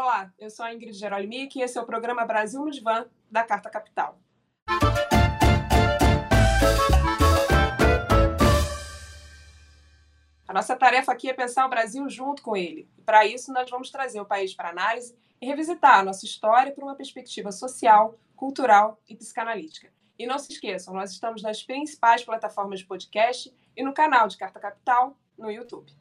Olá, eu sou a Ingrid Gerolimic e esse é o programa Brasil no Divã, da Carta Capital. A nossa tarefa aqui é pensar o Brasil junto com ele. Para isso, nós vamos trazer o país para análise e revisitar a nossa história por uma perspectiva social, cultural e psicanalítica. E não se esqueçam, nós estamos nas principais plataformas de podcast e no canal de Carta Capital no YouTube.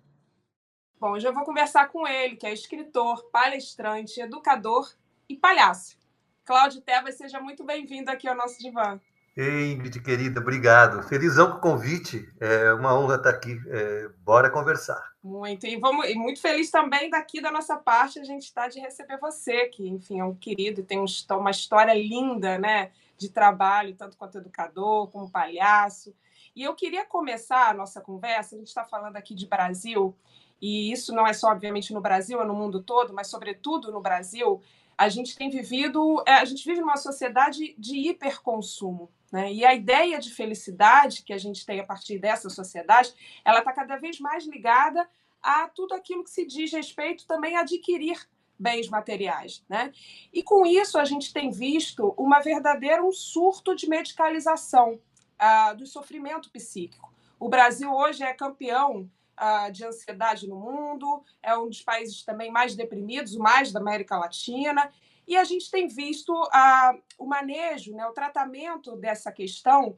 Bom, hoje eu vou conversar com ele, que é escritor, palestrante, educador e palhaço. Cláudio Tebas, seja muito bem-vindo aqui ao nosso divã. Ei, Ingrid, querida, obrigado. Felizão com o convite. É uma honra estar aqui. É, bora conversar. Muito. E, vamos, e muito feliz também daqui da nossa parte a gente está de receber você, que, enfim, é um querido, tem um, uma história linda, né? De trabalho, tanto quanto educador, como palhaço. E eu queria começar a nossa conversa, a gente está falando aqui de Brasil, e isso não é só, obviamente, no Brasil, é no mundo todo, mas, sobretudo, no Brasil, a gente tem vivido, é, a gente vive numa sociedade de hiperconsumo. Né? E a ideia de felicidade que a gente tem a partir dessa sociedade, ela está cada vez mais ligada a tudo aquilo que se diz respeito também a adquirir bens materiais. Né? E com isso a gente tem visto uma verdadeira um surto de medicalização uh, do sofrimento psíquico. O Brasil hoje é campeão uh, de ansiedade no mundo, é um dos países também mais deprimidos, o mais da América Latina, e a gente tem visto uh, o manejo, né, o tratamento dessa questão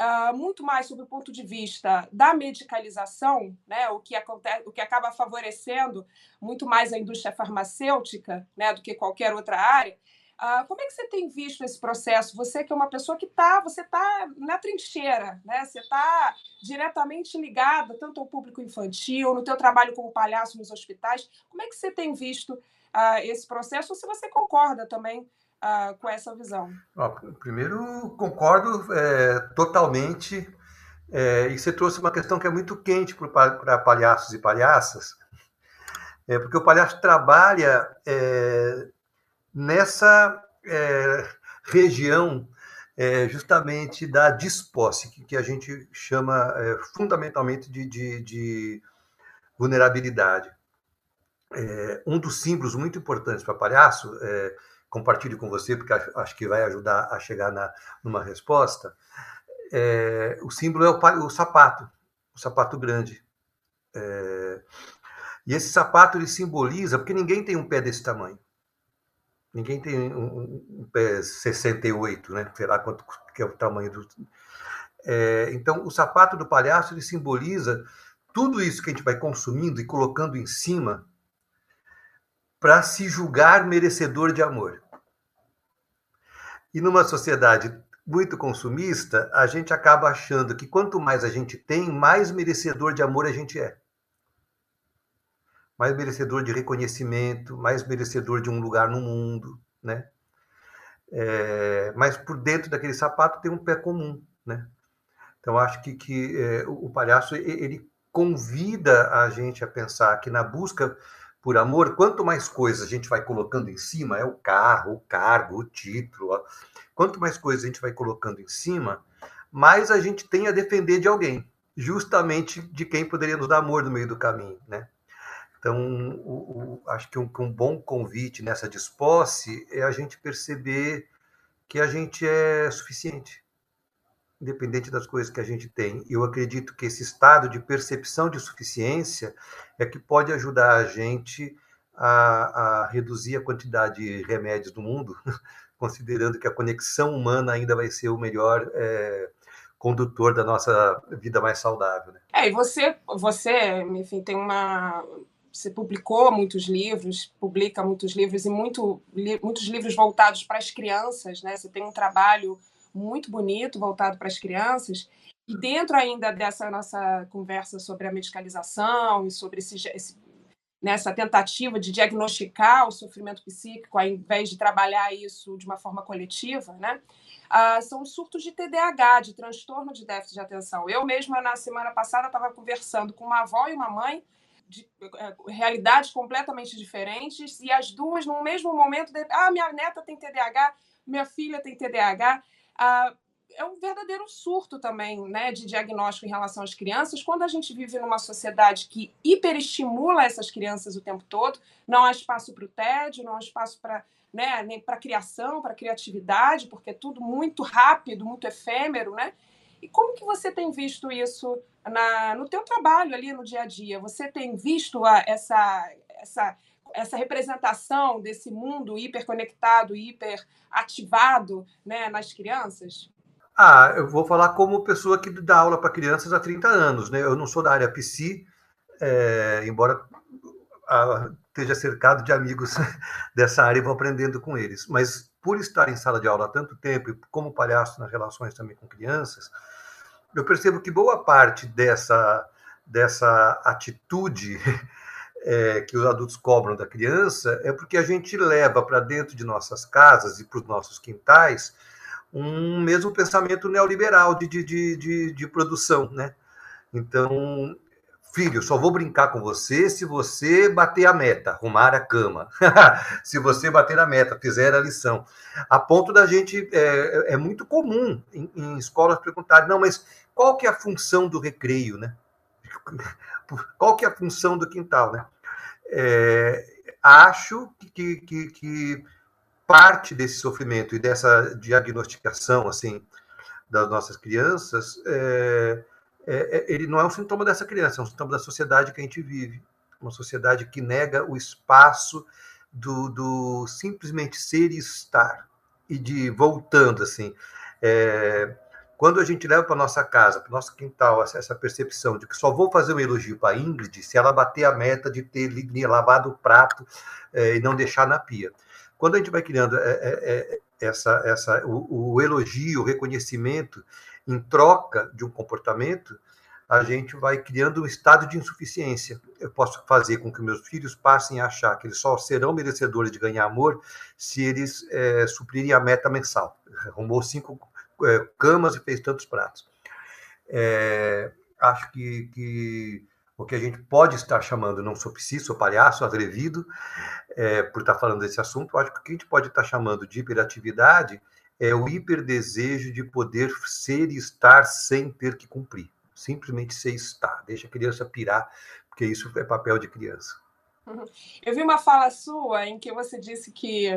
uh, muito mais sob o ponto de vista da medicalização, né, o, que acontece, o que acaba favorecendo muito mais a indústria farmacêutica né, do que qualquer outra área, Uh, como é que você tem visto esse processo? Você que é uma pessoa que está, você está na trincheira, né? Você está diretamente ligada tanto ao público infantil, no teu trabalho como palhaço nos hospitais. Como é que você tem visto uh, esse processo? Ou se você concorda também uh, com essa visão? primeiro, concordo é, totalmente. É, e você trouxe uma questão que é muito quente para palhaços e palhaças, é, porque o palhaço trabalha é, nessa é, região é, justamente da disposse, que, que a gente chama é, fundamentalmente de, de, de vulnerabilidade. É, um dos símbolos muito importantes para palhaço, é, compartilho com você, porque acho, que vai ajudar a chegar na, numa resposta, é, o símbolo é o, o, sapato, o sapato grande. e esse sapato ele simboliza, porque ninguém tem um pé desse tamanho. Ninguém tem um, um pé 68, né? Sei lá quanto que é o tamanho do. É, então, o sapato do palhaço ele simboliza tudo isso que a gente vai consumindo e colocando em cima para se julgar merecedor de amor. E numa sociedade muito consumista, a gente acaba achando que quanto mais a gente tem, mais merecedor de amor a gente é mais merecedor de reconhecimento, mais merecedor de um lugar no mundo, né? É, mas por dentro daquele sapato tem um pé comum, né? Então acho que, que é, o palhaço ele convida a gente a pensar que na busca por amor, quanto mais coisas a gente vai colocando em cima, é o carro, o cargo, o título, ó, quanto mais coisas a gente vai colocando em cima, mais a gente tem a defender de alguém, justamente de quem poderia nos dar amor no meio do caminho, né? Então, o, o, acho que um, um, bom convite nessa disposse é a gente perceber que a gente é suficiente, independente das coisas que a gente tem. Eu acredito que esse estado de percepção de suficiência é que pode ajudar a gente a, a reduzir a quantidade de remédios do mundo, considerando que a conexão humana ainda vai ser o melhor. É, condutor da nossa vida mais saudável. Né? É, e você, você, enfim, tem uma você publicou muitos livros, publica muitos livros e muito, li, muitos livros voltados para as crianças, né? Você tem um trabalho muito bonito voltado para as crianças. E dentro ainda dessa nossa conversa sobre a medicalização e sobre esse, esse, nessa tentativa de diagnosticar o sofrimento psíquico, ao invés de trabalhar isso de uma forma coletiva, né? Ah, são surtos de TDAH, de transtorno de déficit de atenção. Eu mesma, na semana passada, estava conversando com uma avó e uma mãe de é, realidades completamente diferentes e as duas no mesmo momento de, ah minha neta tem TDAH minha filha tem TDAH ah, é um verdadeiro surto também né, de diagnóstico em relação às crianças, quando a gente vive numa sociedade que hiperestimula essas crianças o tempo todo, não há espaço para o tédio, não há espaço para né, nem para criação, para criatividade, porque é tudo muito rápido, muito efêmero, né? E como que você tem visto isso na, no teu trabalho ali no dia a dia? Você tem visto a, essa, essa, essa representação desse mundo hiperconectado, hiperativado né, nas crianças? Ah, eu vou falar como pessoa que dá aula para crianças há 30 anos, né? Eu não sou da área PC, é, embora a, esteja cercado de amigos dessa área e vou aprendendo com eles. Mas por estar em sala de aula há tanto tempo e como palhaço nas relações também com crianças, eu percebo que boa parte dessa, dessa atitude é, que os adultos cobram da criança é porque a gente leva para dentro de nossas casas e para os nossos quintais um mesmo pensamento neoliberal de, de, de, de, produção, né? Então, filho, só vou brincar com você se você bater a meta, arrumar a cama. se você bater a meta, fizer a lição. A ponto da gente, é, é muito comum em, em escolas perguntar, não, mas qual que é a função do recreio, né? Qual que é a função do quintal, né? É, acho que, que, que parte desse sofrimento e dessa diagnosticação assim das nossas crianças é, é, é, ele não é um sintoma dessa criança, é um sintoma da sociedade que a gente vive, uma sociedade que nega o espaço do, do simplesmente ser e estar. E de voltando assim. É, quando a gente leva para nossa casa, para nosso quintal, essa percepção de que só vou fazer um elogio para Ingrid se ela bater a meta de ter lavado o prato é, e não deixar na pia. Quando a gente vai criando é, é, é, essa, essa, o, o elogio, o reconhecimento em troca de um comportamento, a gente vai criando um estado de insuficiência. Eu posso fazer com que meus filhos passem a achar que eles só serão merecedores de ganhar amor se eles é, suprirem a meta mensal. Arrumou cinco é, camas e fez tantos pratos. É, acho que, que o que a gente pode estar chamando, não sou psi, sou palhaço, atrevido, é, por estar falando desse assunto, acho que o que a gente pode estar chamando de hiperatividade é o hiperdesejo de poder ser e estar sem ter que cumprir. Simplesmente ser e estar. Deixa a criança pirar, porque isso é papel de criança. Eu vi uma fala sua em que você disse que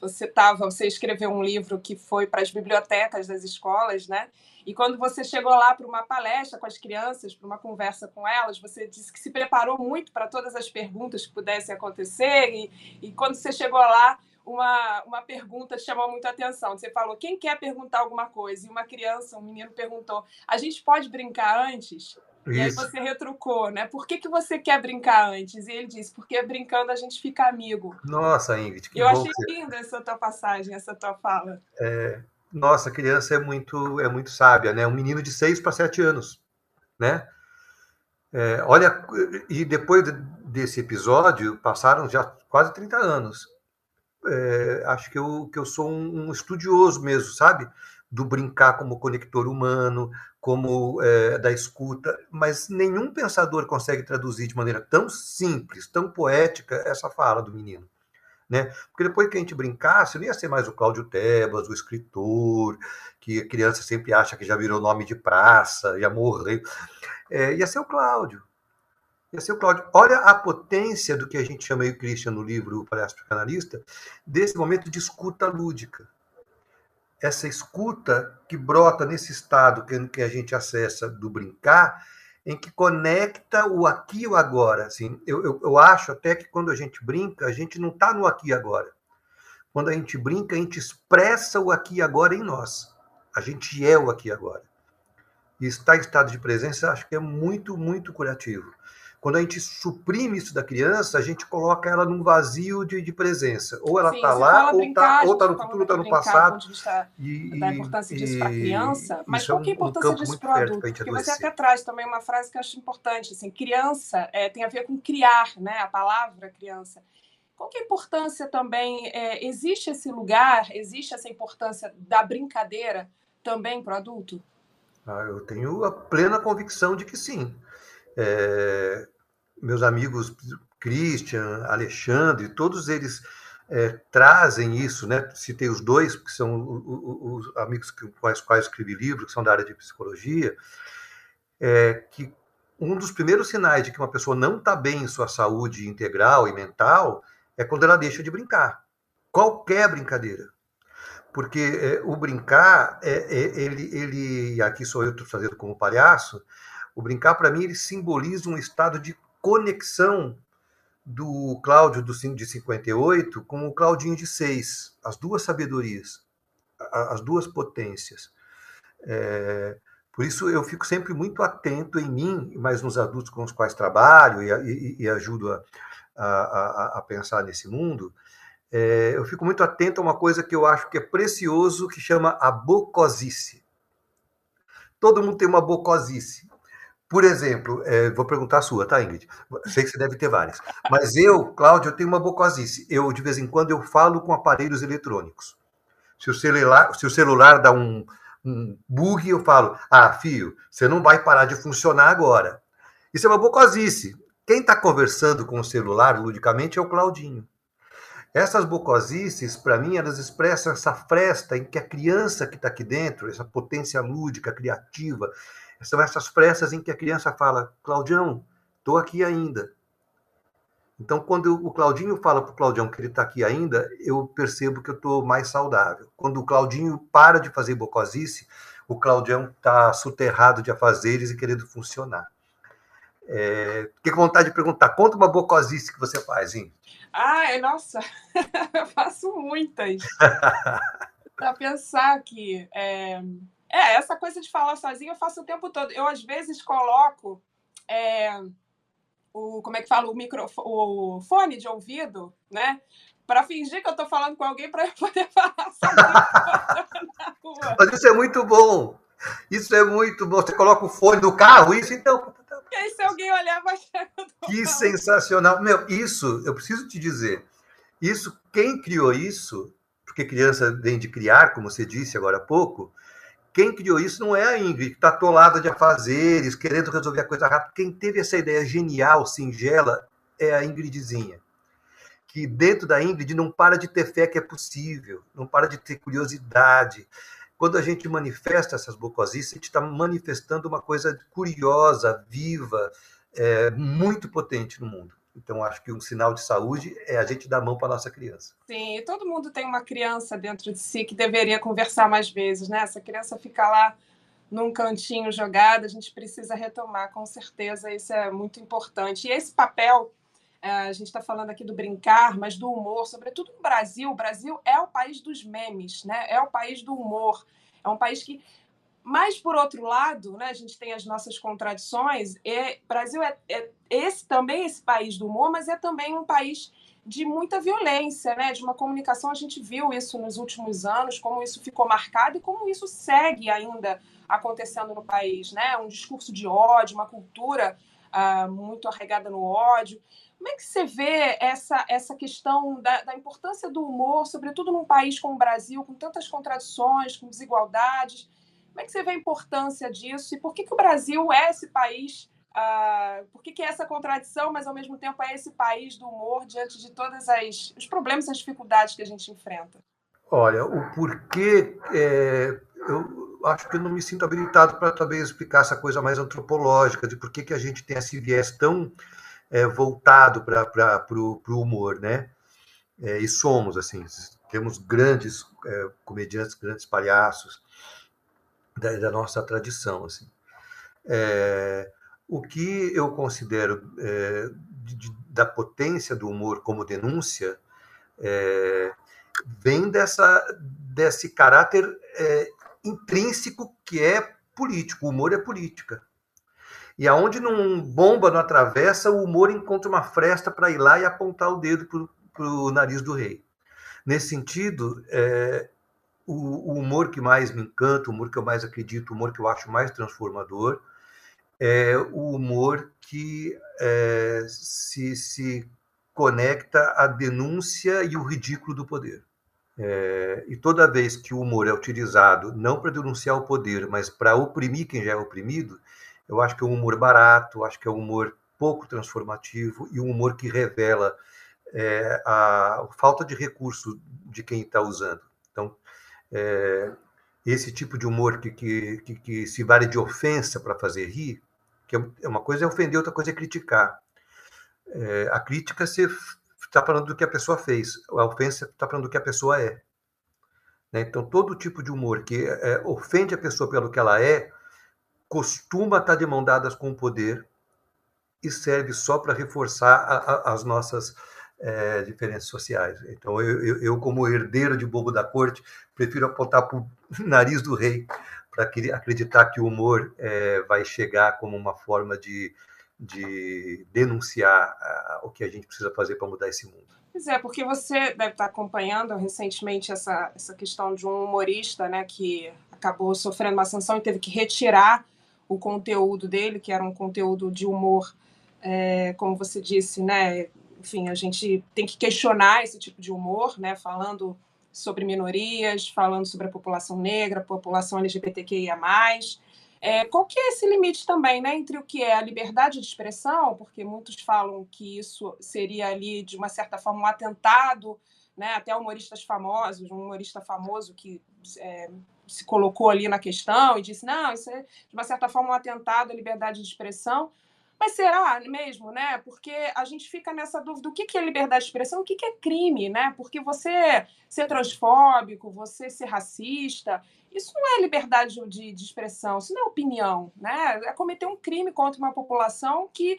você estava, você escreveu um livro que foi para as bibliotecas das escolas, né? E quando você chegou lá para uma palestra com as crianças, para uma conversa com elas, você disse que se preparou muito para todas as perguntas que pudessem acontecer. E, e quando você chegou lá, uma, uma pergunta chamou muito a atenção. Você falou: quem quer perguntar alguma coisa? E uma criança, um menino perguntou: a gente pode brincar antes? E aí você retrucou, né? Por que, que você quer brincar antes? E ele disse, porque brincando a gente fica amigo. Nossa, Ingrid, que Eu achei linda essa tua passagem, essa tua fala. É, nossa, a criança é muito, é muito sábia, né? Um menino de 6 para 7 anos, né? É, olha, e depois desse episódio, passaram já quase 30 anos. É, acho que eu, que eu sou um, um estudioso mesmo, sabe? Do brincar como conector humano, como é, da escuta, mas nenhum pensador consegue traduzir de maneira tão simples, tão poética essa fala do menino. Né? Porque depois que a gente brincasse, não ia ser mais o Cláudio Tebas, o escritor, que a criança sempre acha que já virou nome de praça, ia morrer. É, ia ser o Cláudio. Ia ser o Cláudio. Olha a potência do que a gente chama aí, Christian, no livro Palhaço Canalista, desse momento de escuta lúdica essa escuta que brota nesse estado que, a gente acessa do brincar, em que conecta o aqui e o agora. Assim, eu, eu, eu acho até que quando a gente brinca, a gente não está no aqui e agora. Quando a gente brinca, a gente expressa o aqui e agora em nós. A gente é o aqui e agora. E estar em estado de presença, acho que é muito, muito curativo. Quando a gente suprime isso da criança, a gente coloca ela num vazio de, de presença. Ou ela está lá, ou está tá no futuro, ou está no passado. E, da importância disso para a criança. Mas qual que é a importância um disso para o adulto? Porque você até traz também uma frase que eu acho importante. Assim, criança é, tem a ver com criar, né? a palavra criança. Qual que é a importância também? É, existe esse lugar, existe essa importância da brincadeira também para o adulto? Ah, eu tenho a plena convicção de que sim. É, meus amigos Christian, Alexandre, todos eles é, trazem isso, né? Citei os dois, que são os, os amigos com os quais escrevi livro, que são da área de psicologia, é, que um dos primeiros sinais de que uma pessoa não está bem em sua saúde integral e mental é quando ela deixa de brincar. Qualquer brincadeira. Porque é, o brincar, é, é, ele, ele, aqui sou eu fazendo como palhaço, o brincar, para mim, ele simboliza um estado de conexão do Cláudio do de 58 com o Claudinho de 6, as duas sabedorias, as duas potências. É, por isso eu fico sempre muito atento em mim, mas nos adultos com os quais trabalho e, e, e ajudo a, a, a, pensar nesse mundo, é, eu fico muito atento a uma coisa que eu acho que é precioso, que chama a bocosice. Todo mundo tem uma bocosice. Por exemplo, é, vou perguntar a sua, tá, Ingrid? Sei que você deve ter várias. Mas eu, Cláudio, eu tenho uma bocosice. Eu, de vez em quando, eu falo com aparelhos eletrônicos. Se o celular, se o celular dá um, um bug, eu falo, ah, fio, você não vai parar de funcionar agora. Isso é uma bocosice. Quem está conversando com o celular, ludicamente, é o Claudinho. Essas bocosices, para mim, elas expressam essa fresta em que a criança que está aqui dentro, essa potência lúdica, criativa, são essas frestas em que a criança fala: Claudião, estou aqui ainda. Então, quando o Claudinho fala para o Claudião que ele está aqui ainda, eu percebo que eu estou mais saudável. Quando o Claudinho para de fazer bocosice, o Claudião está soterrado de afazeres e querendo funcionar. É, fiquei com vontade de perguntar, conta uma bocosice que você faz, hein? Ah, nossa, eu faço muitas. para pensar aqui, é... É, essa coisa de falar sozinho eu faço o tempo todo. Eu, às vezes, coloco é, o, como é que fala, o, microfone, o fone de ouvido, né? Para fingir que eu estou falando com alguém para eu poder falar sozinho na rua. Mas isso é muito bom. Isso é muito bom. Você coloca o fone do carro, isso então. E aí, se alguém olhar, vai Que sensacional. Meu, isso, eu preciso te dizer. Isso, quem criou isso, porque criança vem de criar, como você disse agora há pouco, quem criou isso não é a Ingrid, que está atolada de afazeres, querendo resolver a coisa rápido. Quem teve essa ideia genial, singela, é a Ingridzinha. Que dentro da Ingrid não para de ter fé que é possível, não para de ter curiosidade. Quando a gente manifesta essas bocosices, a gente está manifestando uma coisa curiosa, viva, é, muito potente no mundo. Então, acho que um sinal de saúde é a gente dar mão para a nossa criança. Sim, e todo mundo tem uma criança dentro de si que deveria conversar mais vezes, né? Essa criança fica lá num cantinho jogada, a gente precisa retomar, com certeza, isso é muito importante. E esse papel, é, a gente está falando aqui do brincar, mas do humor, sobretudo no Brasil. O Brasil é o país dos memes, né? É o país do humor. É um país que mas, por outro lado, né, a gente tem as nossas contradições. E Brasil é, é esse também esse país do humor, mas é também um país de muita violência, né? De uma comunicação, a gente viu isso nos últimos anos, como isso ficou marcado e como isso segue ainda acontecendo no país, né? Um discurso de ódio, uma cultura uh, muito arregada no ódio. Como é que você vê essa, essa questão da, da, importância do humor, sobretudo num país como o Brasil, com tantas contradições, com desigualdades? Como é que você vê a importância disso e por que, que o Brasil é esse país? Uh, por que, que é essa contradição, mas ao mesmo tempo é esse país do humor diante de todos os problemas e as dificuldades que a gente enfrenta? Olha, o porquê, é, eu acho que eu não me sinto habilitado para talvez explicar essa coisa mais antropológica de por que, que a gente tem esse viés tão é, voltado para o humor, né? É, e somos, assim, temos grandes é, comediantes, grandes palhaços, da, da nossa tradição. Assim. É, o que eu considero é, de, da potência do humor como denúncia é, vem dessa, desse caráter é, intrínseco que é político. O humor é política. E aonde não bomba, não atravessa, o humor encontra uma fresta para ir lá e apontar o dedo para o nariz do rei. Nesse sentido, é, o, o, humor que mais me encanta, o humor que eu mais acredito, o humor que eu acho mais transformador, é o humor que é, se, se conecta à denúncia e o ridículo do poder. É, e toda vez que o humor é utilizado não para denunciar o poder, mas para oprimir quem já é oprimido, eu acho que é um humor barato, acho que é um humor pouco transformativo e um humor que revela é a, falta de recurso de quem está usando. Então, é, esse tipo de humor que, que, que, que se vale de ofensa para fazer rir, que é, é uma coisa é ofender, outra coisa é criticar. É, a crítica você está falando do que a pessoa fez, a ofensa está falando do que a pessoa é. Né? Então, todo tipo de humor que é, ofende a pessoa pelo que ela é, costuma estar tá de mão dadas com o poder e serve só para reforçar a, a, as nossas é, diferenças sociais. Então, eu, eu, eu, como herdeiro de bobo da corte, prefiro apontar para o nariz do rei para acreditar que o humor é, vai chegar como uma forma de, de denunciar uh, o que a gente precisa fazer para mudar esse mundo. Pois é, porque você deve estar acompanhando recentemente essa, essa questão de um humorista né, que acabou sofrendo uma sanção e teve que retirar o conteúdo dele, que era um conteúdo de humor, é, como você disse, né? Enfim, a gente tem que questionar esse tipo de humor, né? Falando sobre minorias, falando sobre a população negra, população LGBTQIA+. É, qual que é esse limite também, né, entre o que é a liberdade de expressão, porque muitos falam que isso seria ali de uma certa forma um atentado, né, até humoristas famosos, um humorista famoso que é, se colocou ali na questão e disse não, isso é de uma certa forma um atentado à liberdade de expressão. Mas será mesmo, né? Porque a gente fica nessa dúvida: o que é liberdade de expressão, o que é crime, né? Porque você ser transfóbico, você ser racista, isso não é liberdade de, de expressão, isso não é opinião, né? É cometer um crime contra uma população que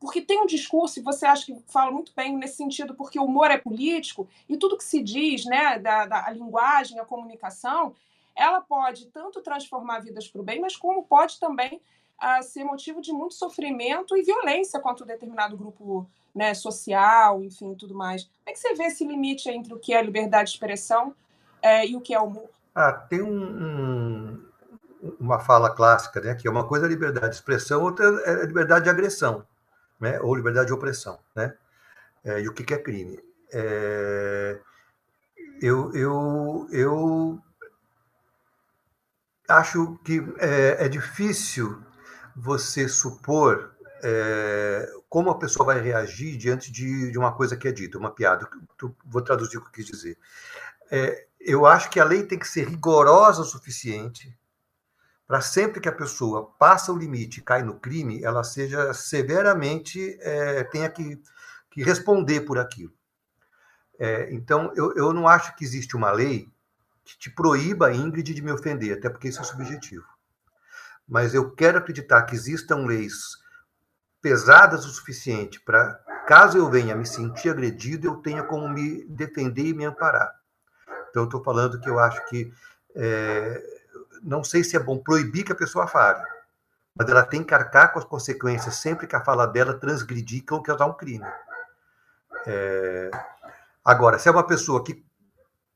porque tem um discurso, e você acha que fala muito bem nesse sentido, porque o humor é político, e tudo que se diz, né, da, da linguagem, a comunicação, ela pode tanto transformar vidas para o bem, mas como pode também uh, ser motivo de muito sofrimento e violência contra um determinado grupo né, social, enfim, tudo mais. Como é que você vê esse limite entre o que é liberdade de expressão é, e o que é humor? Ah, tem um, um, uma fala clássica, né, que é uma coisa é liberdade de expressão, outra é liberdade de agressão, né, ou liberdade de opressão, né? É, e o que, que é crime? É, eu, eu, eu acho que é, é difícil você supor é, como a pessoa vai reagir diante de, de, uma coisa que é dita, uma piada. Vou traduzir o que eu quis dizer. É, eu acho que a lei tem que ser rigorosa o suficiente para sempre que a pessoa passa o limite cai no crime, ela seja severamente, é, tenha que, que, responder por aquilo. É, então, eu, eu não acho que existe uma lei que te proíba, Ingrid, de me ofender, até porque isso é subjetivo mas eu quero acreditar que existam leis pesadas o suficiente para, caso eu venha me sentir agredido, eu tenha como me defender e me amparar. Então, eu estou falando que eu acho que é, não sei se é bom proibir que a pessoa fale, mas ela tem que arcar com as consequências sempre que a fala dela transgredir ou causar um crime. É, agora, se é uma pessoa que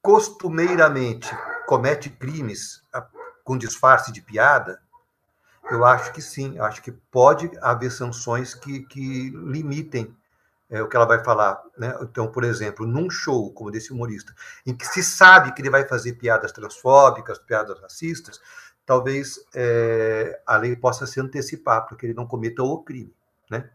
costumeiramente comete crimes com disfarce de piada, eu acho que sim, acho que pode haver sanções que, que limitem é, o que ela vai falar. Né? Então, por exemplo, num show como desse humorista, em que se sabe que ele vai fazer piadas transfóbicas, piadas racistas, talvez é, a lei possa se antecipar para que ele não cometa o crime. Né?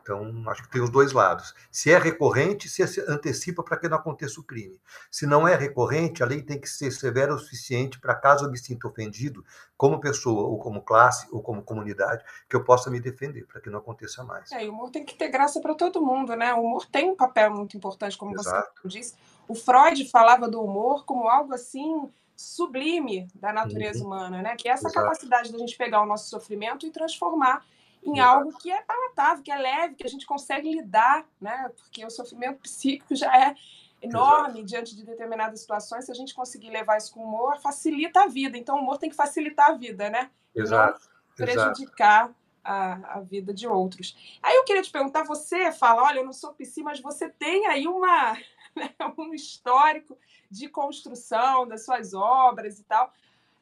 Então, acho que tem os dois lados. Se é recorrente, se antecipa para que não aconteça o crime. Se não é recorrente, a lei tem que ser severa o suficiente para, caso eu me sinta ofendido, como pessoa, ou como classe, ou como comunidade, que eu possa me defender, para que não aconteça mais. É, e o humor tem que ter graça para todo mundo, né? O humor tem um papel muito importante, como Exato. você disse. O Freud falava do humor como algo assim sublime da natureza uhum. humana, né? Que é essa Exato. capacidade da gente pegar o nosso sofrimento e transformar em algo que é palatável, que é leve, que a gente consegue lidar, né? Porque o sofrimento psíquico já é enorme Exato. diante de determinadas situações. Se a gente conseguir levar isso com humor, facilita a vida. Então, o humor tem que facilitar a vida, né? Exato. Não prejudicar a, a, vida de outros. Aí eu queria te perguntar, você fala, olha, eu não sou psi, mas você tem aí uma, né, um histórico de construção das suas obras e tal.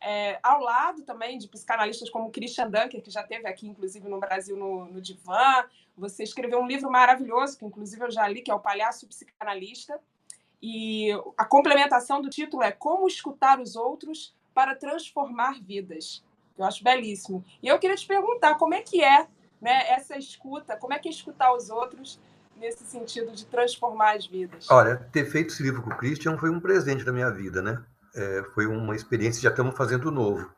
É, ao lado também de psicanalistas como Christian Dunker, que já teve aqui, inclusive, no Brasil, no, no Divã. Você escreveu um livro maravilhoso, que inclusive eu já li, que é O Palhaço Psicanalista. E a complementação do título é Como Escutar os Outros para Transformar Vidas. Eu acho belíssimo. E eu queria te perguntar como é que é né, essa escuta, como é que é escutar os outros nesse sentido de transformar as vidas? Olha, ter feito esse livro com o Christian foi um presente da minha vida, né? É, foi uma experiência, já estamos fazendo novo.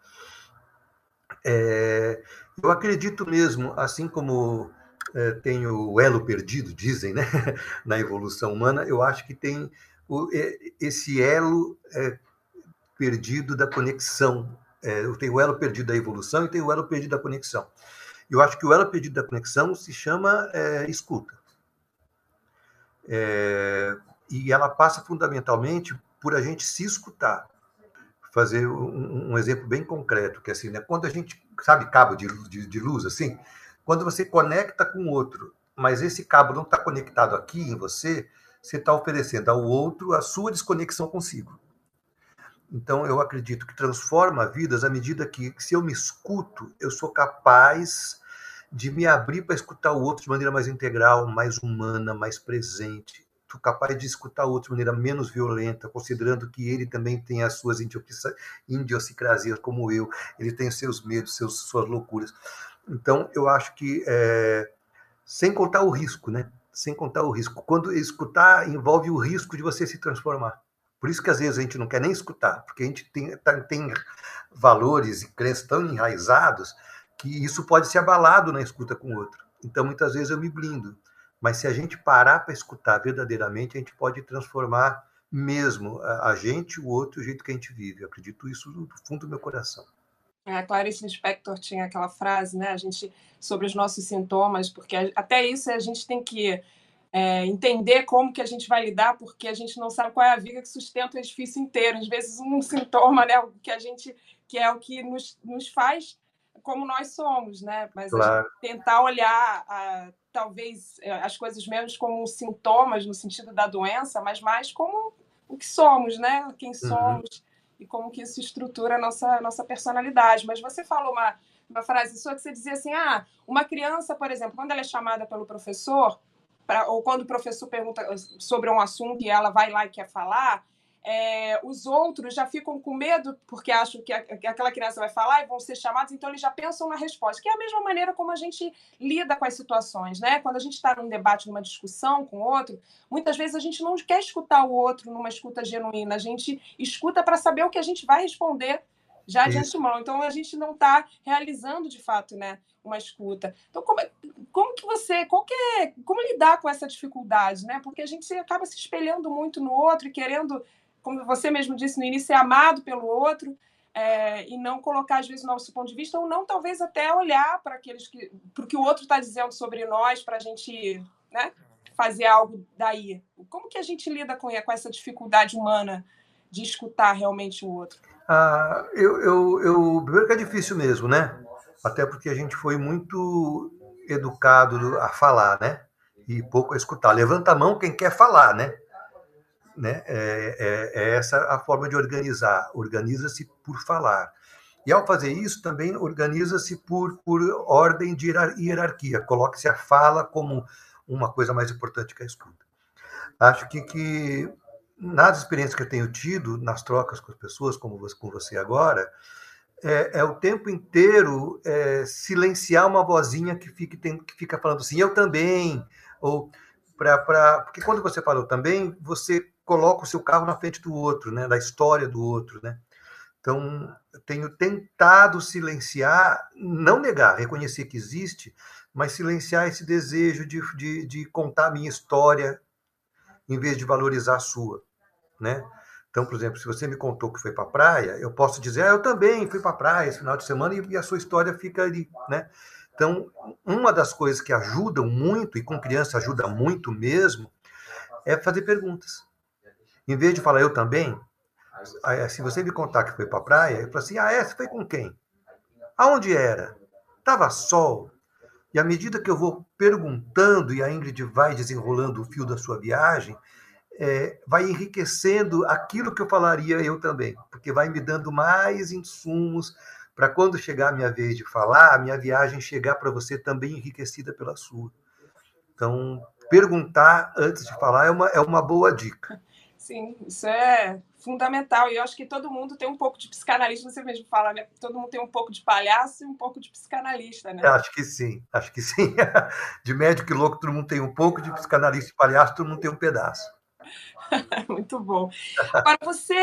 É, eu acredito mesmo, assim como é, tem o elo perdido, dizem, né? na evolução humana, eu acho que tem o, é, esse elo é, perdido da conexão. É, eu tenho o elo perdido da evolução e tenho o elo perdido da conexão. Eu acho que o elo perdido da conexão se chama escuta. E ela passa fundamentalmente por a gente se escutar. Fazer um, um exemplo bem concreto, que é assim, né? quando a gente, sabe, cabo de, de, de luz, assim, quando você conecta com o outro, mas esse cabo não está conectado aqui em você, você está oferecendo ao outro a sua desconexão consigo. Então, eu acredito que transforma vidas à medida que, se eu me escuto, eu sou capaz de me abrir para escutar o outro de maneira mais integral, mais humana, mais presente. Capaz de escutar o outro de maneira menos violenta, considerando que ele também tem as suas idiosincrasias, como eu. Ele tem os seus medos, seus, suas loucuras. Então, eu acho que, é, sem contar o risco, né? Sem contar o risco. Quando escutar envolve o risco de você se transformar. Por isso que às vezes a gente não quer nem escutar, porque a gente tem, tá, tem valores e crenças tão enraizados que isso pode ser abalado na escuta com o outro. Então, muitas vezes eu me blindo. Mas se a gente parar para escutar verdadeiramente, a gente pode transformar mesmo a gente, o outro, o jeito que a gente vive. Eu acredito isso do fundo do meu coração. É, a Clarice Lispector tinha aquela frase, né, a gente sobre os nossos sintomas, porque até isso a gente tem que é, entender como que a gente vai lidar, porque a gente não sabe qual é a viga que sustenta o edifício inteiro. Às vezes um sintoma, né, que a gente que é o que nos, nos faz como nós somos, né? Mas claro. tentar olhar a, talvez é, as coisas menos como sintomas no sentido da doença, mas mais como o que somos, né? Quem uhum. somos uhum. e como que isso estrutura a nossa nossa personalidade. Mas você falou uma uma frase sua que você dizia assim: ah, uma criança, por exemplo, quando ela é chamada pelo professor, pra, ou quando o professor pergunta sobre um assunto e ela vai lá e quer falar, é, os outros já ficam com medo porque acham que, a, que, aquela criança vai falar e vão ser chamados, então eles já pensam na resposta, que é a mesma maneira como a gente lida com as situações, né? Quando a gente está num debate, numa discussão com o outro, muitas vezes a gente não quer escutar o outro numa escuta genuína, a gente escuta para saber o que a gente vai responder já de antemão. Então a gente não está realizando de fato, né? Uma escuta. Então, como, é, como que você. Qual que é, como lidar com essa dificuldade, né? Porque a gente acaba se espelhando muito no outro e querendo como você mesmo disse no início, ser amado pelo outro é, e não colocar, às vezes, o nosso ponto de vista, ou não, talvez, até olhar para aqueles que. para o que o outro está dizendo sobre nós, para a gente né, fazer algo daí. Como que a gente lida com, com essa dificuldade humana de escutar realmente o outro? Ah, eu, eu, eu, primeiro que é difícil mesmo, né? Até porque a gente foi muito educado a falar, né? E pouco a escutar. Levanta a mão quem quer falar, né? Né? É, é, é essa a forma de organizar. Organiza-se por falar. E ao fazer isso, também organiza-se por, por ordem de hierarquia. Coloque-se a fala como uma coisa mais importante que a escuta. Acho que, que nas experiências que eu tenho tido, nas trocas com as pessoas, como você, com você agora, é, é o tempo inteiro é, silenciar uma vozinha que, fique, tem, que fica falando assim, eu também, ou para. Porque quando você falou também, você coloca o seu carro na frente do outro, né? Da história do outro, né? Então, tenho tentado silenciar, não negar, reconhecer que existe, mas silenciar esse desejo de, de, de contar a minha história em vez de valorizar a sua, né? Então, por exemplo, se você me contou que foi para a praia, eu posso dizer, ah, eu também fui para a praia esse final de semana e a sua história fica ali, né? Então, uma das coisas que ajudam muito, e com criança ajuda muito mesmo, é fazer perguntas. Em vez de falar eu também, se você me contar que foi para a praia, eu falo assim: ah, é? Você foi com quem? Aonde era? Tava sol. E à medida que eu vou perguntando e a Ingrid vai desenrolando o fio da sua viagem, é, vai enriquecendo aquilo que eu falaria eu também, porque vai me dando mais insumos para quando chegar a minha vez de falar, a minha viagem chegar para você também enriquecida pela sua. Então, perguntar antes de falar é uma, é uma boa dica. Sim, isso é fundamental. E eu acho que todo mundo tem um pouco de psicanalista, você mesmo fala, né? Todo mundo tem um pouco de palhaço e um pouco de psicanalista, né? acho que sim, acho que sim. De médico e louco, todo mundo tem um pouco, de psicanalista e palhaço, todo mundo tem um pedaço. Muito bom. Agora, você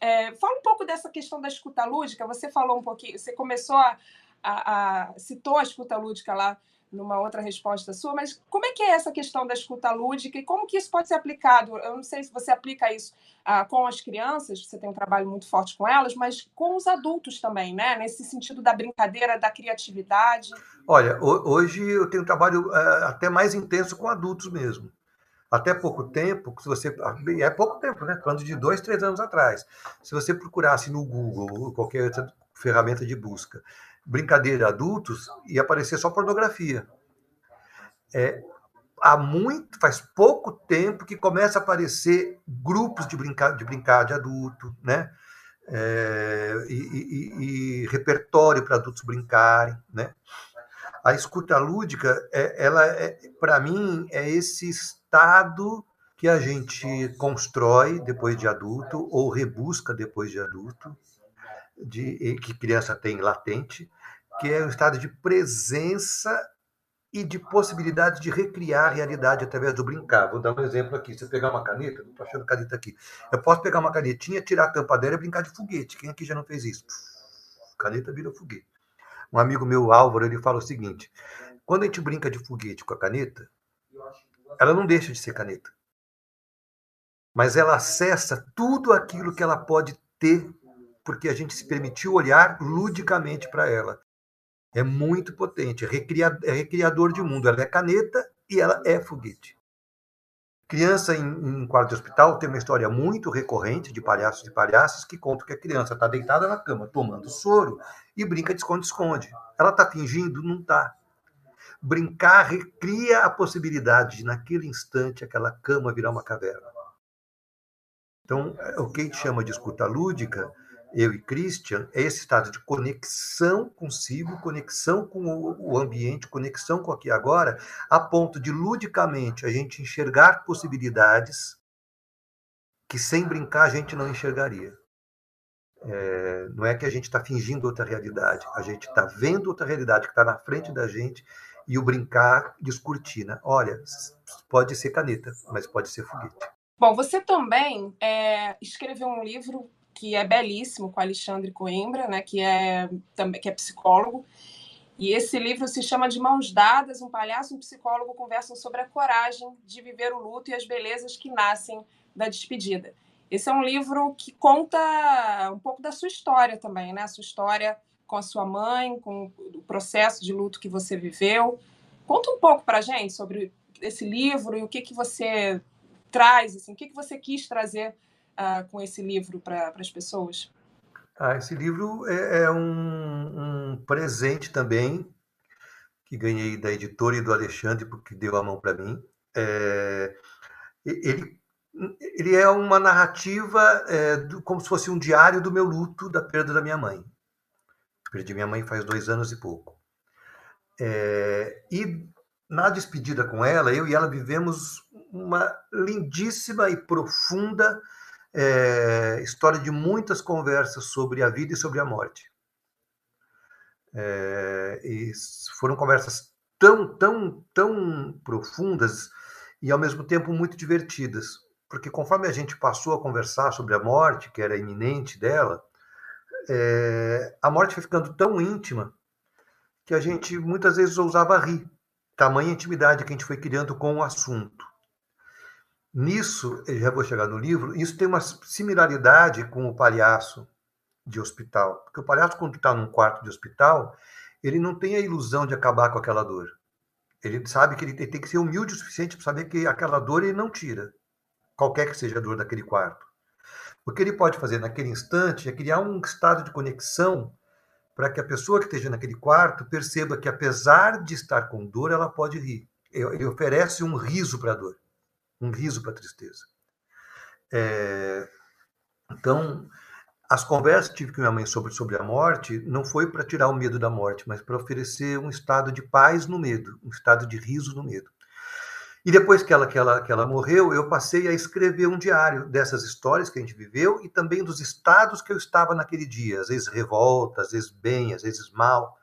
é, fala um pouco dessa questão da escuta lúdica. Você falou um pouquinho, você começou a, a, a citou a escuta lúdica lá numa outra resposta sua, mas como é que é essa questão da escuta lúdica e como que isso pode ser aplicado? Eu não sei se você aplica isso ah, com as crianças, você tem um trabalho muito forte com elas, mas com os adultos também, né? Nesse sentido da brincadeira, da criatividade. Olha, hoje eu tenho um trabalho eh, até mais intenso com adultos mesmo. Até pouco tempo, se você. Ah, é pouco tempo, né? Falando de dois, três anos atrás. Se você procurasse no Google ou qualquer outra ferramenta de busca, brincadeira adultos, ia aparecer só pornografia. É, há muito, faz pouco tempo que começa a aparecer grupos de brincar de, brincar de adulto, né? É, e, e, e, repertório para adultos brincarem, né? A escuta lúdica, é, ela é, para mim, é esse estado que a gente constrói depois de adulto ou rebusca depois de adulto, de, que criança tem latente, que é um estado de presença e de possibilidade de recriar a realidade através do brincar. Vou dar um exemplo aqui. Se eu pegar uma caneta, não estou achando caneta aqui, eu posso pegar uma canetinha, tirar a tampa dela e brincar de foguete. Quem aqui já não fez isso? Caneta vira foguete. Um amigo meu, Álvaro, ele fala o seguinte: quando a gente brinca de foguete com a caneta, ela não deixa de ser caneta. Mas ela acessa tudo aquilo que ela pode ter porque a gente se permitiu olhar ludicamente para ela. É muito potente, é, é recriador de mundo. Ela é caneta e ela é foguete. Criança em, em quarto de hospital tem uma história muito recorrente de palhaços e palhaças que contam que a criança está deitada na cama tomando soro e brinca de esconde-esconde. Ela está fingindo? Não está. Brincar recria a possibilidade de, naquele instante, aquela cama virar uma caverna. Então, o que a gente chama de escuta lúdica eu e Christian, é esse estado de conexão consigo, conexão com o ambiente, conexão com aqui agora, a ponto de ludicamente a gente enxergar possibilidades que sem brincar a gente não enxergaria. É, não é que a gente está fingindo outra realidade, a gente está vendo outra realidade que está na frente da gente e o brincar descortina. Olha, pode ser caneta, mas pode ser foguete. Bom, você também é, escreveu um livro que é belíssimo, com Alexandre Coimbra, né, que é também que é psicólogo. E esse livro se chama De Mãos Dadas, um palhaço e um psicólogo conversam sobre a coragem de viver o luto e as belezas que nascem da despedida. Esse é um livro que conta um pouco da sua história também, né? A sua história com a sua mãe, com o processo de luto que você viveu. Conta um pouco para gente sobre esse livro e o que que você traz, assim, o que que você quis trazer uh, com esse livro para as pessoas? Ah, esse livro é, é um, um, presente também que ganhei da editora e do Alexandre, porque deu a mão para mim. É, ele, ele é uma narrativa é, do, como se fosse um diário do meu luto da perda da minha mãe. Perdi minha mãe faz dois anos e pouco. É, e na despedida com ela, eu e ela vivemos uma lindíssima e profunda é, história de muitas conversas sobre a vida e sobre a morte. É, e foram conversas tão, tão, tão profundas e ao mesmo tempo muito divertidas, porque conforme a gente passou a conversar sobre a morte, que era iminente dela, é, a morte foi ficando tão íntima que a gente muitas vezes ousava rir, tamanha intimidade que a gente foi criando com o assunto. Nisso, já vou chegar no livro, isso tem uma similaridade com o palhaço de hospital. Porque o palhaço, quando está num quarto de hospital, ele não tem a ilusão de acabar com aquela dor. Ele sabe que ele tem que ser humilde o suficiente para saber que aquela dor ele não tira, qualquer que seja a dor daquele quarto. O que ele pode fazer naquele instante é criar um estado de conexão para que a pessoa que esteja naquele quarto perceba que, apesar de estar com dor, ela pode rir. Ele oferece um riso para a dor um riso para a tristeza. É, então, as conversas que tive com minha mãe sobre, sobre a morte não foi para tirar o medo da morte, mas para oferecer um estado de paz no medo, um estado de riso no medo. E depois que ela, que, ela, que ela morreu, eu passei a escrever um diário dessas histórias que a gente viveu e também dos estados que eu estava naquele dia, às vezes revolta, às vezes bem, às vezes mal.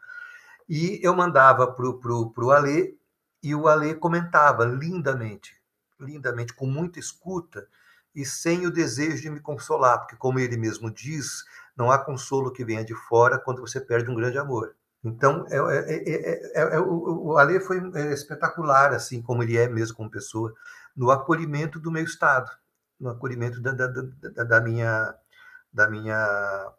E eu mandava para o pro, pro Alê e o Alê comentava lindamente, lindamente, com muita escuta e sem o desejo de me consolar, porque, como ele mesmo diz, não há consolo que venha de fora quando você perde um grande amor. Então, é, é, é, o, o Ale foi espetacular, assim como ele é mesmo como pessoa, no acolhimento do meu estado, no acolhimento da, da, da, da minha, da minha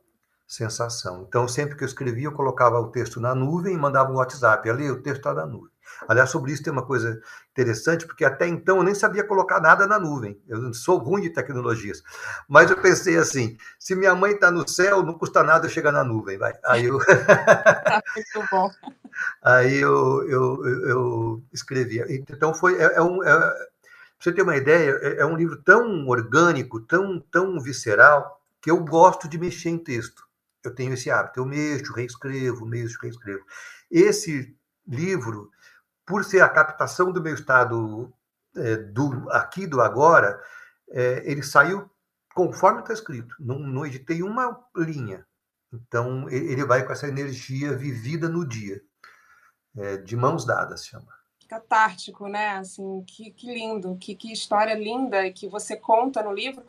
sensação. Então, sempre que eu escrevia, eu colocava o texto na nuvem e mandava um WhatsApp. Ali, o texto está na nuvem. Aliás, sobre isso tem uma coisa interessante, porque até então eu nem sabia colocar nada na nuvem. Eu sou ruim de tecnologias. Mas eu pensei assim: se minha mãe está no céu, não custa nada eu chegar na nuvem. Vai. Aí eu. Muito bom. Aí eu, eu, eu, escrevia. Então foi. É, é um, é, pra você ter uma ideia, é, é um livro tão orgânico, tão, tão visceral, que eu gosto de mexer em texto. Eu tenho esse hábito. Eu mexo, reescrevo, mexo, reescrevo. Esse livro por ser a captação do meu estado é, do aqui do agora, é, ele saiu conforme está escrito. Não, não editei uma linha. Então ele vai com essa energia vivida no dia, é, de mãos dadas, chama. Catártico, né? Assim, que, que lindo, que, que história linda que você conta no livro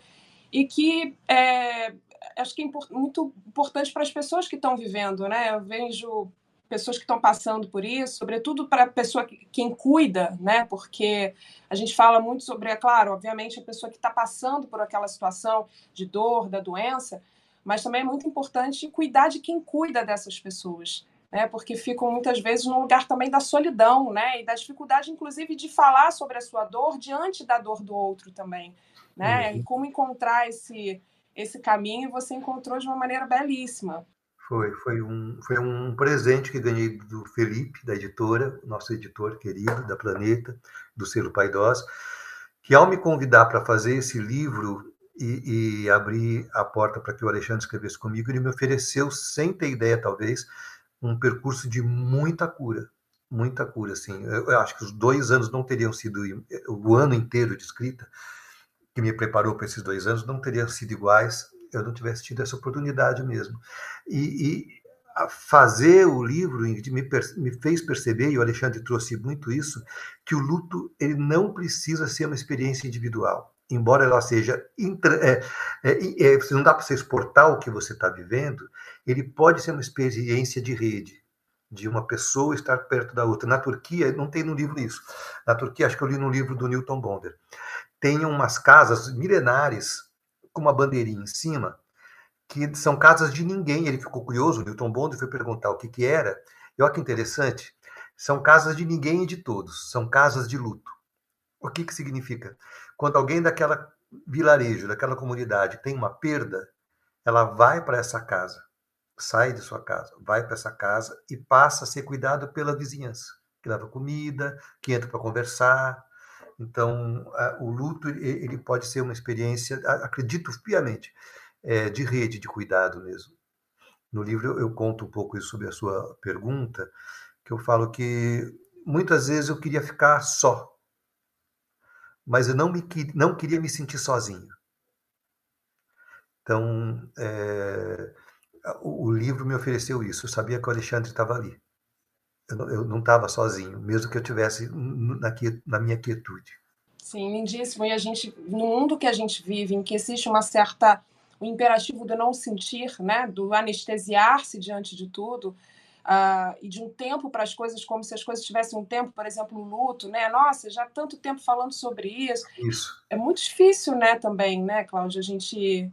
e que é, acho que é muito importante para as pessoas que estão vivendo, né? Eu vejo pessoas que estão passando por isso, sobretudo para a pessoa que, quem cuida, né? Porque a gente fala muito sobre, é claro, obviamente a pessoa que está passando por aquela situação de dor, da doença, mas também é muito importante cuidar de quem cuida dessas pessoas, né? Porque ficam muitas vezes no lugar também da solidão, né? E da dificuldade, inclusive, de falar sobre a sua dor diante da dor do outro também, né? Uhum. E como encontrar esse esse caminho você encontrou de uma maneira belíssima. Foi, foi um, foi um presente que ganhei do Felipe, da editora, nosso editor querido da Planeta, do selo Paidós, que ao me convidar para fazer esse livro e, e abrir a porta para que o Alexandre escrevesse comigo, ele me ofereceu, sem ter ideia talvez, um percurso de muita cura, muita cura, assim. Eu, eu acho que os dois anos não teriam sido, o ano inteiro de escrita, que me preparou para esses dois anos, não teriam sido iguais eu não tivesse tido essa oportunidade mesmo. E, e fazer o livro me, me, fez perceber, e o Alexandre trouxe muito isso, que o luto ele não precisa ser uma experiência individual. Embora ela seja. Intra, é, é, é, não dá para você exportar o que você está vivendo, ele pode ser uma experiência de rede, de uma pessoa estar perto da outra. Na Turquia, não tem no livro isso. Na Turquia, acho que eu li no livro do Newton Bonder. Tem umas casas milenares com uma bandeirinha em cima, que são casas de ninguém. Ele ficou curioso, o Newton Bond foi perguntar o que, que era. E olha que interessante, são casas de ninguém e de todos, são casas de luto. O que, que significa? Quando alguém daquela vilarejo, daquela comunidade tem uma perda, ela vai para essa casa, sai de sua casa, vai para essa casa e passa a ser cuidado pela vizinhança, que leva comida, que entra para conversar, então, o luto ele pode ser uma experiência, acredito piamente, é, de rede de cuidado mesmo. No livro eu conto um pouco sobre a sua pergunta, que eu falo que muitas vezes eu queria ficar só, mas eu não, me, não queria me sentir sozinho. Então, é, o livro me ofereceu isso. Eu sabia que o Alexandre estava ali eu não estava sozinho, mesmo que eu tivesse na, na minha quietude. Sim, lindíssimo. E a gente, no mundo que a gente vive, em que existe uma certa o imperativo do não sentir, né, do anestesiar-se diante de tudo, uh, e de um tempo para as coisas como se as coisas tivessem um tempo, por exemplo, o luto, né? Nossa, já tanto tempo falando sobre isso. Isso. É muito difícil, né, também, né, Cláudia, a gente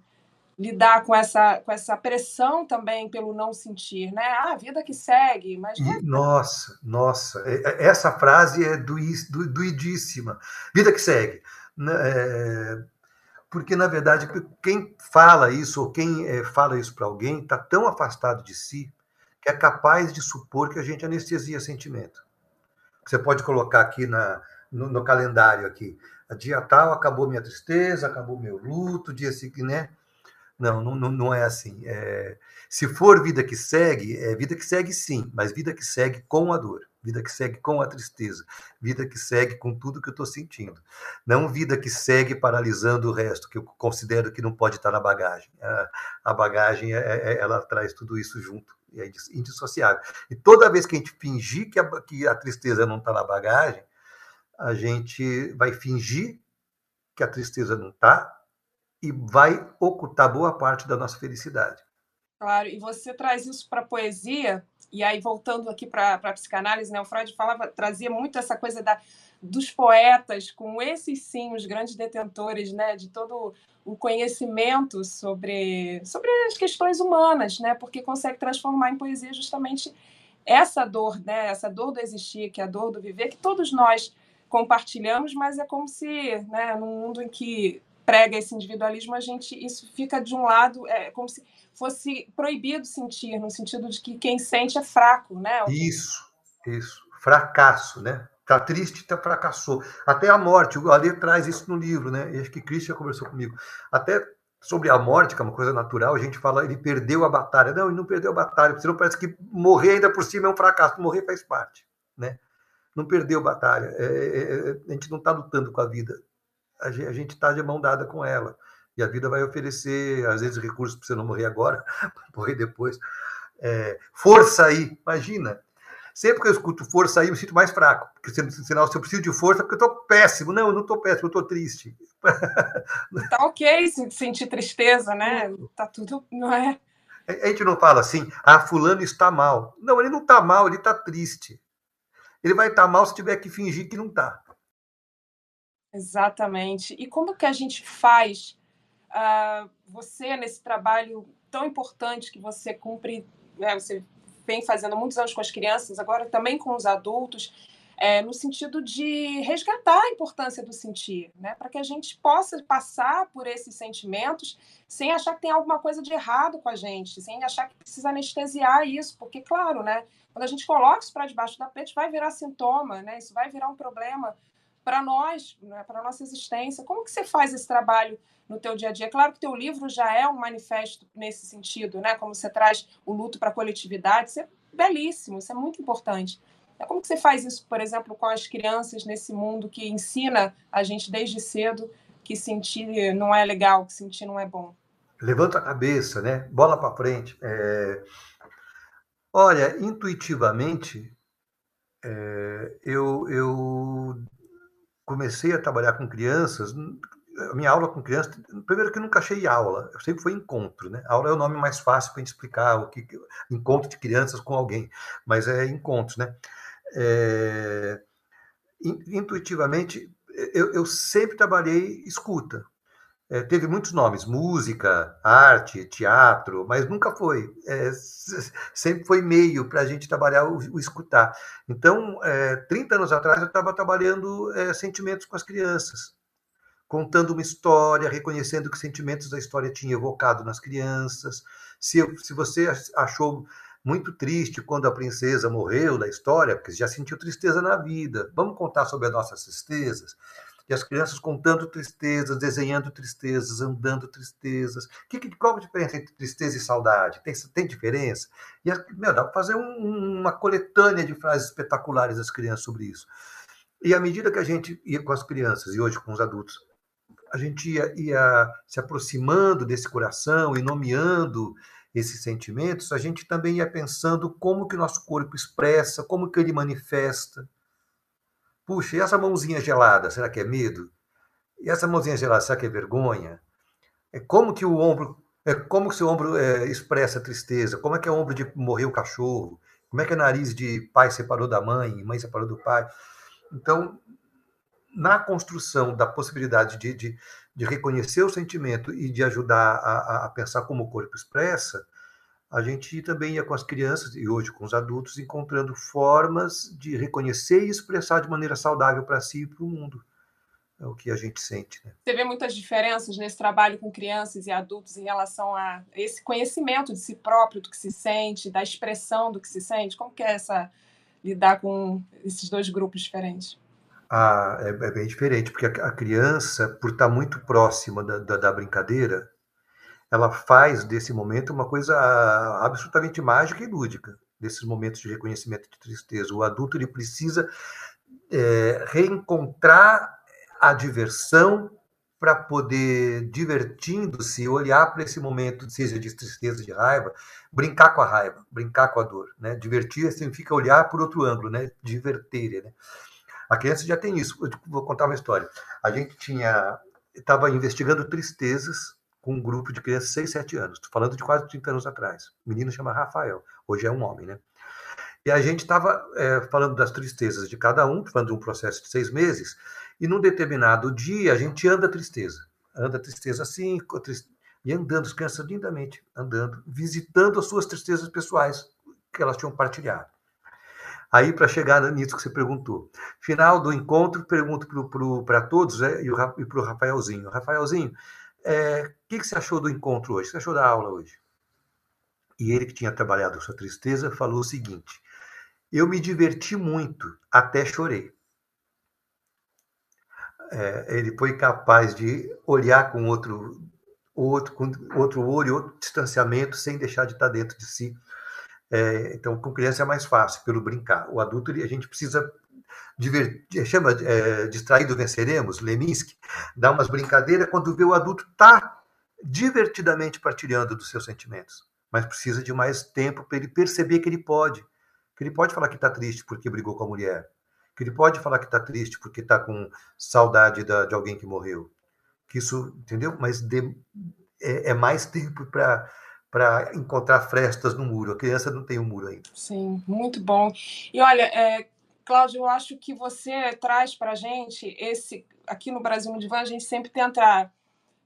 lidar com essa, com essa pressão também pelo não sentir, né? Ah, a vida que segue, mas... E, nossa, nossa, é, é, essa frase é doidíssima. Vida que segue. Né? É, porque, na verdade, quem fala isso, ou quem é, fala isso para alguém, está tão afastado de si, que é capaz de supor que a gente anestesia sentimento. Você pode colocar aqui na, no, no calendário aqui, dia tal acabou minha tristeza, acabou meu luto, dia seguinte, né? Não, não, não é assim. É, se for vida que segue, é vida que segue sim, mas vida que segue com a dor. vida que segue com a tristeza, vida que segue com tudo que eu estou sentindo. Não vida que segue paralisando o resto, que eu considero que não pode estar na bagagem. A, a bagagem, é, é, ela traz tudo isso junto, é indissociável. E toda vez que a gente fingir que a, que a tristeza não está na bagagem, a gente vai fingir que a tristeza não está e vai ocultar boa parte da nossa felicidade. Claro, e você traz isso para a poesia, e aí voltando aqui para a psicanálise, né, o Freud falava, trazia muito essa coisa da, dos poetas, com esses sim, os grandes detentores né, de todo o conhecimento sobre, sobre as questões humanas, né, porque consegue transformar em poesia justamente essa dor, né, essa dor do existir, que é a dor do viver, que todos nós compartilhamos, mas é como se, né, num mundo em que prega esse individualismo, a gente isso fica de um lado, é como se fosse proibido sentir, no sentido de que quem sente é fraco, né? Isso, isso, fracasso, né? Tá triste, tá fracassou. Até a morte, o Ali traz isso no livro, né? Acho que Christian conversou comigo. Até sobre a morte, que é uma coisa natural, a gente fala, ele perdeu a batalha. Não, ele não perdeu a batalha, porque senão parece que morrer ainda por cima é um fracasso. Morrer faz parte, né? Não perdeu a batalha. É, é, é a gente não está lutando com a vida a gente está de mão dada com ela. E a vida vai oferecer, às vezes, recursos para você não morrer agora, para morrer depois. É, força aí, imagina. Sempre que eu escuto força aí, eu me sinto mais fraco. Porque sinal, se eu preciso de força, porque eu estou péssimo. Não, eu não estou péssimo, eu estou triste. Tá ok sentir tristeza, né? Tá tudo, não é? A gente não fala assim, ah, fulano está mal. Não, ele não está mal, ele está triste. Ele vai estar tá mal se tiver que fingir que não está. Exatamente. E como que a gente faz uh, você nesse trabalho tão importante que você cumpre, né, você vem fazendo muitos anos com as crianças, agora também com os adultos, é, no sentido de resgatar a importância do sentir, né, para que a gente possa passar por esses sentimentos sem achar que tem alguma coisa de errado com a gente, sem achar que precisa anestesiar isso, porque, claro, né, quando a gente coloca isso para debaixo da pele, vai virar sintoma, né, isso vai virar um problema para nós, né, para a nossa existência. Como que você faz esse trabalho no teu dia a dia? Claro que teu livro já é um manifesto nesse sentido, né? Como você traz o luto para a coletividade, isso é belíssimo, isso é muito importante. Como que você faz isso, por exemplo, com as crianças nesse mundo que ensina a gente desde cedo que sentir não é legal, que sentir não é bom? Levanta a cabeça, né? Bola para frente. É... Olha, intuitivamente, é... eu, eu comecei a trabalhar com crianças, a minha aula com crianças, primeiro que eu nunca achei aula, eu sempre foi encontro, né? Aula é o nome mais fácil para a gente explicar o que encontro de crianças com alguém, mas é encontros, né? É, intuitivamente, eu, eu sempre trabalhei escuta, é, teve muitos nomes, música, arte, teatro, mas nunca foi. É, sempre foi meio para a gente trabalhar o, o escutar. Então, é, 30 anos atrás, eu estava trabalhando é, sentimentos com as crianças, contando uma história, reconhecendo que sentimentos da história tinha evocado nas crianças. Se, se você achou muito triste quando a princesa morreu da história, porque já sentiu tristeza na vida, vamos contar sobre as nossas tristezas e as crianças contando tristezas, desenhando tristezas, andando tristezas. Que, que, qual a diferença entre tristeza e saudade? Tem, tem diferença? E, meu, dá para fazer um, uma coletânea de frases espetaculares das crianças sobre isso. E à medida que a gente ia com as crianças, e hoje com os adultos, a gente ia, ia se aproximando desse coração e nomeando esses sentimentos, a gente também ia pensando como que o nosso corpo expressa, como que ele manifesta. Puxa, e essa mãozinha gelada, será que é medo? E essa mãozinha gelada, será que é vergonha? É como que o ombro, é como que seu ombro é, expressa tristeza? Como é que é o ombro de morrer o cachorro? Como é que é o nariz de pai separou da mãe, mãe separou do pai? Então, na construção da possibilidade de, de, de reconhecer o sentimento e de ajudar a, a pensar como o corpo expressa, a gente também ia com as crianças e hoje com os adultos encontrando formas de reconhecer e expressar de maneira saudável para si e para o mundo. É o que a gente sente. Né? Você vê muitas diferenças nesse trabalho com crianças e adultos em relação a esse conhecimento de si próprio, do que se sente, da expressão do que se sente? Como que é essa lidar com esses dois grupos diferentes? Ah, é, é bem diferente, porque a, a, criança, por estar muito próxima da, da, da brincadeira, ela faz desse momento uma coisa absolutamente mágica e lúdica. desses momentos de reconhecimento de tristeza. O adulto ele precisa é, reencontrar a diversão para poder, divertindo-se, olhar para esse momento, seja de tristeza, de raiva, brincar com a raiva, brincar com a dor. Né? Divertir significa olhar por outro ângulo, né? diverter. Né? A criança já tem isso. Eu vou contar uma história. A gente tinha estava investigando tristezas com um grupo de crianças de 6, 7 anos. Estou falando de quase 30 anos atrás. O menino chama Rafael, hoje é um homem, né? E a gente estava é, falando das tristezas de cada um, falando de um processo de seis meses, e num determinado dia a gente anda a tristeza. Anda a tristeza assim, e andando, as crianças lindamente, andando, visitando as suas tristezas pessoais que elas tinham partilhado. Aí, para chegar nisso que você perguntou. Final do encontro, pergunto para todos né, e para o Rafaelzinho. Rafaelzinho, é, o que, que você achou do encontro hoje? O que você achou da aula hoje? E ele, que tinha trabalhado a sua tristeza, falou o seguinte: Eu me diverti muito, até chorei. É, ele foi capaz de olhar com outro, outro, com outro olho, outro distanciamento, sem deixar de estar dentro de si. É, então, com criança é mais fácil, pelo brincar. O adulto, a gente precisa divertir, chama é, distraído venceremos, Leminski, dá umas brincadeiras quando vê o adulto tá divertidamente partilhando dos seus sentimentos, mas precisa de mais tempo para ele perceber que ele pode, que ele pode falar que está triste porque brigou com a mulher, que ele pode falar que está triste porque está com saudade da, de alguém que morreu, que isso, entendeu? Mas de, é, é mais tempo para para encontrar frestas no muro. A criança não tem um muro ainda. Sim, muito bom. E olha, é, Cláudio, eu acho que você traz para a gente esse. Aqui no Brasil no Divã, a gente sempre tenta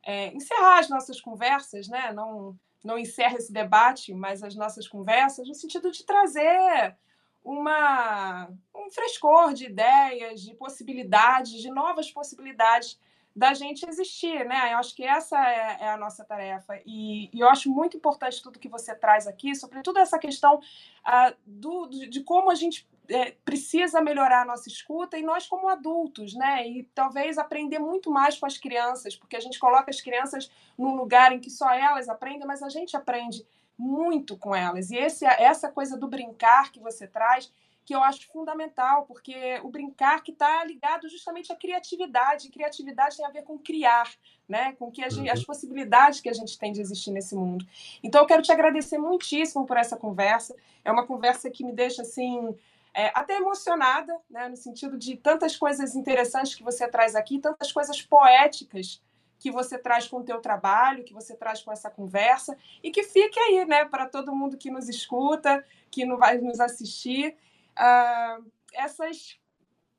é, encerrar as nossas conversas, né? Não, não encerra esse debate, mas as nossas conversas, no sentido de trazer uma, um frescor de ideias, de possibilidades, de novas possibilidades da gente existir, né? Eu acho que essa é, é a nossa tarefa. E, e, eu acho muito importante tudo que você traz aqui, sobretudo essa questão uh, do, de como a gente é, precisa melhorar a nossa escuta e nós como adultos, né? E talvez aprender muito mais com as crianças, porque a gente coloca as crianças num lugar em que só elas aprendem, mas a gente aprende muito com elas. E esse, essa coisa do brincar que você traz, que eu acho fundamental, porque o brincar que está ligado justamente à criatividade. E criatividade tem a ver com criar, né? com que gente, as uhum. possibilidades que a gente tem de existir nesse mundo. Então, eu quero te agradecer muitíssimo por essa conversa. É uma conversa que me deixa assim é, até emocionada, né, no sentido de tantas coisas interessantes que você traz aqui, tantas coisas poéticas que você traz com o teu trabalho, que você traz com essa conversa, e que fique aí, né, para todo mundo que nos escuta, que não vai nos assistir, uh, essas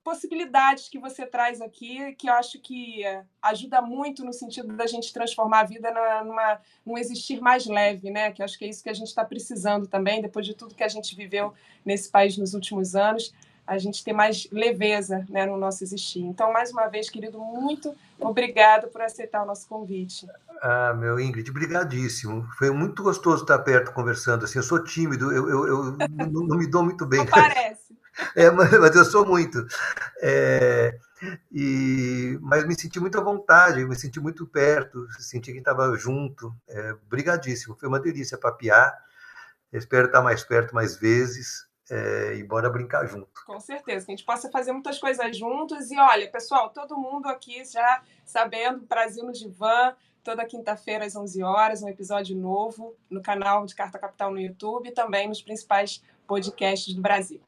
possibilidades que você traz aqui, que eu acho que ajuda muito no sentido da gente transformar a vida numa, num existir mais leve, né? Que eu acho que é isso que a gente está precisando também, depois de tudo que a gente viveu nesse país nos últimos anos, a gente ter mais leveza né, no nosso existir. Então, mais uma vez, querido, muito obrigado por aceitar o nosso convite. Ah, meu Ingrid, brigadíssimo. Foi muito gostoso estar perto conversando. Assim, eu sou tímido, eu, eu, eu não, não me dou muito bem. Não parece. É, mas eu sou muito. É, e, mas me senti muito à vontade, me senti muito perto, senti que estava junto. É, brigadíssimo, foi uma delícia papiar. Espero estar mais perto mais vezes é, e bora brincar junto. Com certeza, que a gente possa fazer muitas coisas juntos. E olha, pessoal, todo mundo aqui já sabendo, Brasil no Divã, toda quinta-feira às 11 horas, um episódio novo no canal de Carta Capital no YouTube e também nos principais podcasts do Brasil.